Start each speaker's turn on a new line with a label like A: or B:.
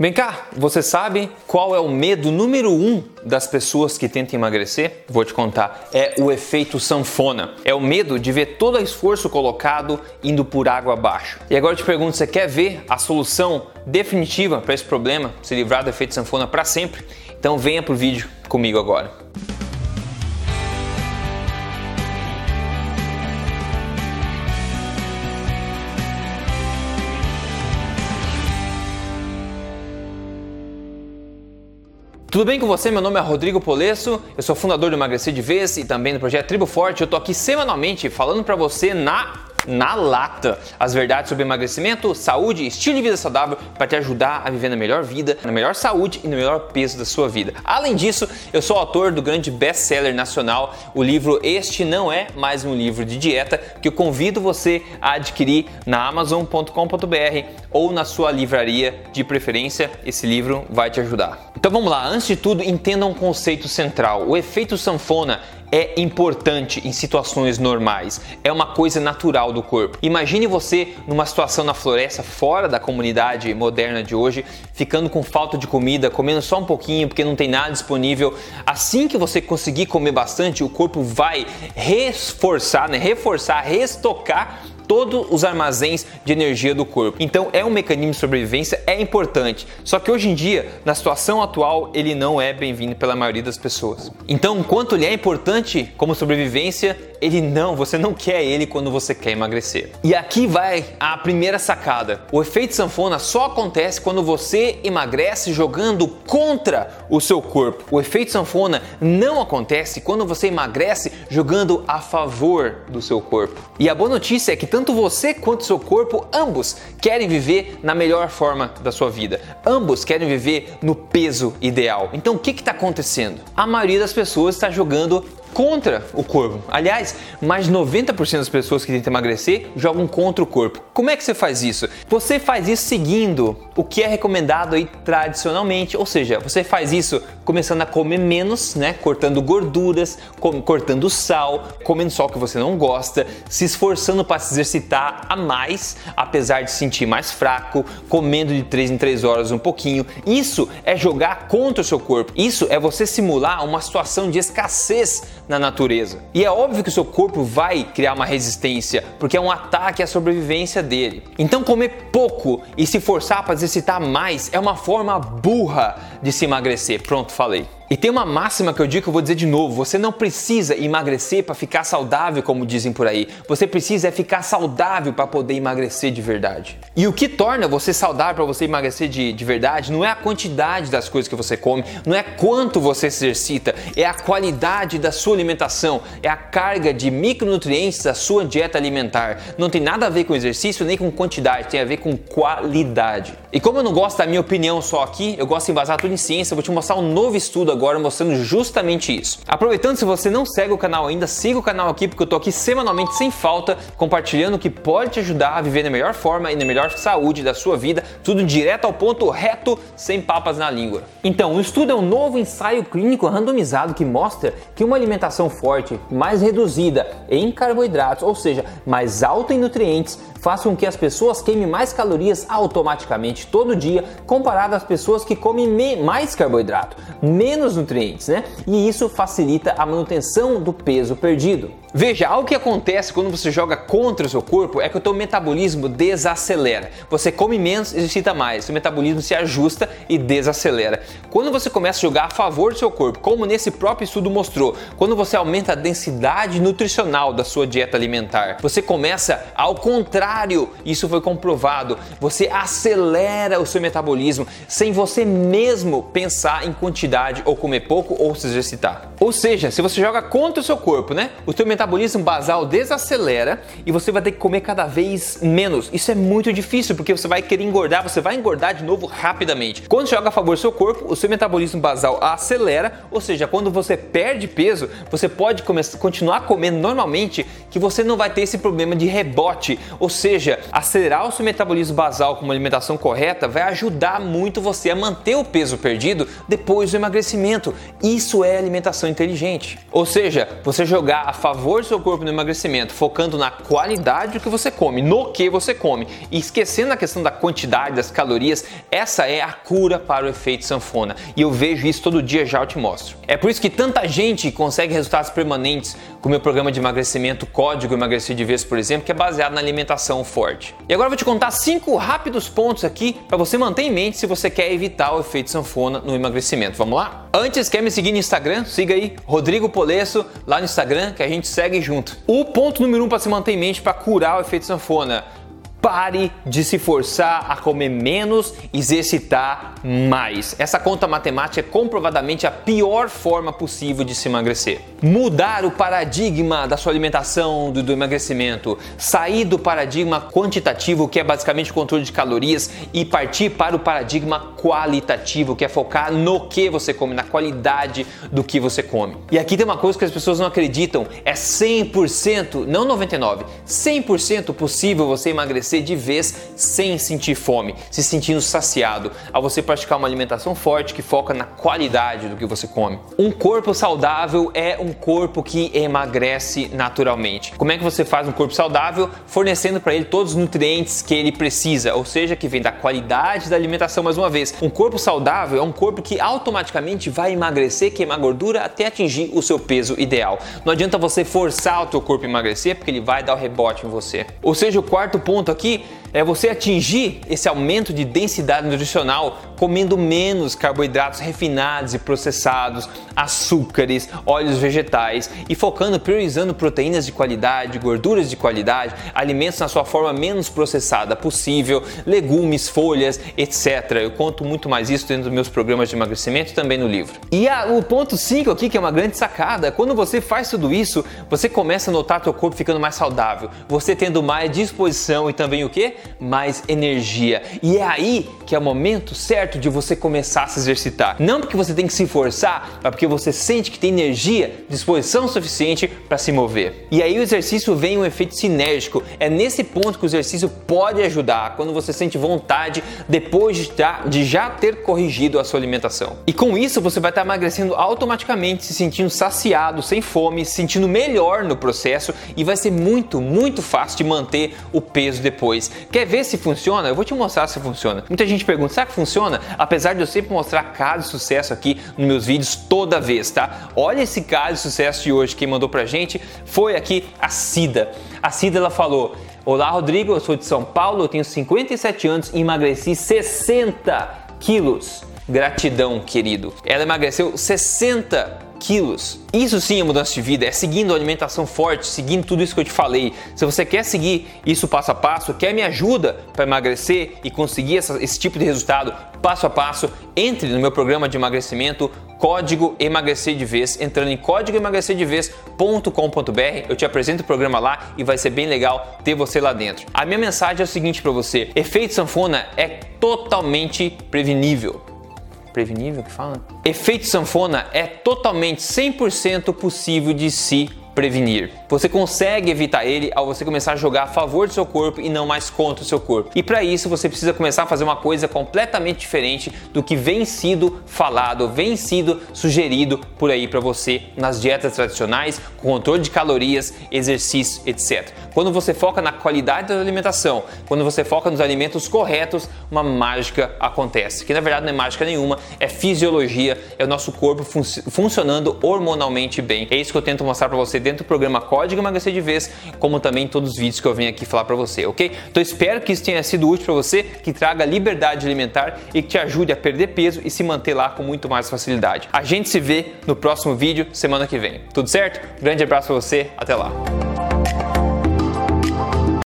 A: Vem cá, você sabe qual é o medo número um das pessoas que tentam emagrecer? Vou te contar. É o efeito sanfona. É o medo de ver todo o esforço colocado indo por água abaixo. E agora eu te pergunto, você quer ver a solução definitiva para esse problema? Se livrar do efeito sanfona para sempre? Então venha pro vídeo comigo agora. Tudo bem com você? Meu nome é Rodrigo Polesso, eu sou fundador do Emagrecer de Vez e também do projeto Tribo Forte. Eu tô aqui semanalmente falando para você na na lata as verdades sobre emagrecimento, saúde estilo de vida saudável para te ajudar a viver na melhor vida, na melhor saúde e no melhor peso da sua vida. Além disso, eu sou autor do grande best-seller nacional, o livro Este Não É Mais Um Livro de Dieta, que eu convido você a adquirir na amazon.com.br ou na sua livraria de preferência. Esse livro vai te ajudar. Então vamos lá, antes de tudo, entenda um conceito central. O efeito sanfona é importante em situações normais, é uma coisa natural do corpo. Imagine você numa situação na floresta, fora da comunidade moderna de hoje, ficando com falta de comida, comendo só um pouquinho porque não tem nada disponível. Assim que você conseguir comer bastante, o corpo vai reforçar, né? reforçar, restocar todos os armazéns de energia do corpo. Então é um mecanismo de sobrevivência, é importante. Só que hoje em dia, na situação atual, ele não é bem-vindo pela maioria das pessoas. Então, enquanto ele é importante como sobrevivência, ele não, você não quer ele quando você quer emagrecer. E aqui vai a primeira sacada. O efeito sanfona só acontece quando você emagrece jogando contra o seu corpo. O efeito sanfona não acontece quando você emagrece jogando a favor do seu corpo. E a boa notícia é que tanto você quanto seu corpo, ambos querem viver na melhor forma da sua vida. Ambos querem viver no peso ideal. Então o que está acontecendo? A maioria das pessoas está jogando contra o corpo. Aliás, mais de 90% das pessoas que tentam emagrecer jogam contra o corpo. Como é que você faz isso? Você faz isso seguindo o que é recomendado aí tradicionalmente, ou seja, você faz isso começando a comer menos, né, cortando gorduras, cortando sal, comendo só o que você não gosta, se esforçando para se exercitar a mais, apesar de se sentir mais fraco, comendo de 3 em 3 horas um pouquinho. Isso é jogar contra o seu corpo. Isso é você simular uma situação de escassez na natureza. E é óbvio que o seu corpo vai criar uma resistência, porque é um ataque à sobrevivência dele. Então comer pouco e se forçar para exercitar mais é uma forma burra de se emagrecer. Pronto, falei. E tem uma máxima que eu digo que eu vou dizer de novo: você não precisa emagrecer para ficar saudável, como dizem por aí. Você precisa é ficar saudável para poder emagrecer de verdade. E o que torna você saudável para você emagrecer de, de verdade não é a quantidade das coisas que você come, não é quanto você se exercita, é a qualidade da sua alimentação, é a carga de micronutrientes da sua dieta alimentar. Não tem nada a ver com exercício nem com quantidade, tem a ver com qualidade. E como eu não gosto da minha opinião só aqui, eu gosto de embasar tudo em ciência, eu vou te mostrar um novo estudo agora mostrando justamente isso. Aproveitando, se você não segue o canal ainda, siga o canal aqui porque eu tô aqui semanalmente sem falta, compartilhando o que pode te ajudar a viver na melhor forma e na melhor saúde da sua vida, tudo direto ao ponto, reto, sem papas na língua. Então, o estudo é um novo ensaio clínico randomizado que mostra que uma alimentação forte, mais reduzida em carboidratos, ou seja, mais alta em nutrientes, faz com que as pessoas queimem mais calorias automaticamente todo dia, comparado às pessoas que comem mais carboidrato, menos nutrientes, né? E isso facilita a manutenção do peso perdido. Veja, algo que acontece quando você joga contra o seu corpo é que o teu metabolismo desacelera. Você come menos, exercita mais, seu metabolismo se ajusta e desacelera. Quando você começa a jogar a favor do seu corpo, como nesse próprio estudo mostrou, quando você aumenta a densidade nutricional da sua dieta alimentar, você começa ao contrário, isso foi comprovado, você acelera o seu metabolismo sem você mesmo pensar em quantidade ou comer pouco ou se exercitar. Ou seja, se você joga contra o seu corpo, né? O teu metabolismo basal desacelera e você vai ter que comer cada vez menos. Isso é muito difícil porque você vai querer engordar, você vai engordar de novo rapidamente. Quando joga a favor do seu corpo, o seu metabolismo basal acelera, ou seja, quando você perde peso, você pode continuar comendo normalmente que você não vai ter esse problema de rebote, ou seja, acelerar o seu metabolismo basal com uma alimentação correta vai ajudar muito você a manter o peso perdido depois do emagrecimento. Isso é alimentação inteligente. Ou seja, você jogar a favor do seu corpo no emagrecimento, focando na qualidade do que você come, no que você come, e esquecendo a questão da quantidade das calorias, essa é a cura para o efeito sanfona. E eu vejo isso todo dia, já eu te mostro. É por isso que tanta gente consegue resultados permanentes com o meu programa de emagrecimento Código Emagrecer de Vez, por exemplo, que é baseado na alimentação forte. E agora eu vou te contar cinco rápidos pontos aqui para você manter em mente se você quer evitar o efeito sanfona no emagrecimento. Vamos lá? Antes, quer me seguir no Instagram? Siga aí, Rodrigo Polesso, lá no Instagram, que a gente segue junto. O ponto número um para se manter em mente para curar o efeito sanfona Pare de se forçar a comer menos e exercitar mais. Essa conta matemática é comprovadamente a pior forma possível de se emagrecer. Mudar o paradigma da sua alimentação, do, do emagrecimento, sair do paradigma quantitativo, que é basicamente o controle de calorias, e partir para o paradigma qualitativo, que é focar no que você come, na qualidade do que você come. E aqui tem uma coisa que as pessoas não acreditam: é 100%, não 99%, 100% possível você emagrecer emagrecer de vez sem sentir fome, se sentindo saciado, ao você praticar uma alimentação forte que foca na qualidade do que você come. Um corpo saudável é um corpo que emagrece naturalmente. Como é que você faz um corpo saudável? Fornecendo para ele todos os nutrientes que ele precisa, ou seja, que vem da qualidade da alimentação mais uma vez. Um corpo saudável é um corpo que automaticamente vai emagrecer, queimar gordura até atingir o seu peso ideal. Não adianta você forçar o teu corpo a emagrecer, porque ele vai dar o rebote em você. Ou seja, o quarto ponto aqui é você atingir esse aumento de densidade nutricional comendo menos carboidratos refinados e processados, açúcares, óleos vegetais e focando, priorizando proteínas de qualidade, gorduras de qualidade, alimentos na sua forma menos processada possível, legumes, folhas, etc. Eu conto muito mais isso dentro dos meus programas de emagrecimento e também no livro. E a, o ponto 5 aqui, que é uma grande sacada, quando você faz tudo isso, você começa a notar seu corpo ficando mais saudável, você tendo mais disposição e também o que? Mais energia. E é aí que é o momento certo de você começar a se exercitar. Não porque você tem que se forçar, mas porque você sente que tem energia, disposição suficiente para se mover. E aí o exercício vem um efeito sinérgico. É nesse ponto que o exercício pode ajudar, quando você sente vontade depois de, de já ter corrigido a sua alimentação. E com isso você vai estar emagrecendo automaticamente, se sentindo saciado, sem fome, se sentindo melhor no processo e vai ser muito, muito fácil de manter o peso depois. Quer ver se funciona? Eu vou te mostrar se funciona. Muita gente pergunta: será que funciona? Apesar de eu sempre mostrar casos de sucesso aqui nos meus vídeos toda vez, tá? Olha esse caso de sucesso de hoje. Quem mandou pra gente foi aqui a Cida. A Cida ela falou: Olá, Rodrigo, eu sou de São Paulo, eu tenho 57 anos e emagreci 60 quilos. Gratidão, querido. Ela emagreceu 60 quilos. Isso sim é mudança de vida, é seguindo a alimentação forte, seguindo tudo isso que eu te falei. Se você quer seguir isso passo a passo, quer me ajuda para emagrecer e conseguir essa, esse tipo de resultado passo a passo, entre no meu programa de emagrecimento Código Emagrecer de Vez, entrando em códigoemagrecerdevez.com.br. Eu te apresento o programa lá e vai ser bem legal ter você lá dentro. A minha mensagem é o seguinte para você: efeito sanfona é totalmente prevenível prevenível que fala? Efeito sanfona é totalmente 100% possível de se prevenir. Você consegue evitar ele ao você começar a jogar a favor do seu corpo e não mais contra o seu corpo. E para isso você precisa começar a fazer uma coisa completamente diferente do que vem sido falado, vem sido sugerido por aí para você nas dietas tradicionais, com controle de calorias, exercício, etc. Quando você foca na qualidade da alimentação, quando você foca nos alimentos corretos, uma mágica acontece. Que na verdade não é mágica nenhuma, é fisiologia, é o nosso corpo fun funcionando hormonalmente bem. É isso que eu tento mostrar para você dentro do programa Código Emagrecer de Vez, como também todos os vídeos que eu venho aqui falar para você, ok? Então espero que isso tenha sido útil para você, que traga liberdade alimentar e que te ajude a perder peso e se manter lá com muito mais facilidade. A gente se vê no próximo vídeo semana que vem. Tudo certo? Grande abraço para você, até lá.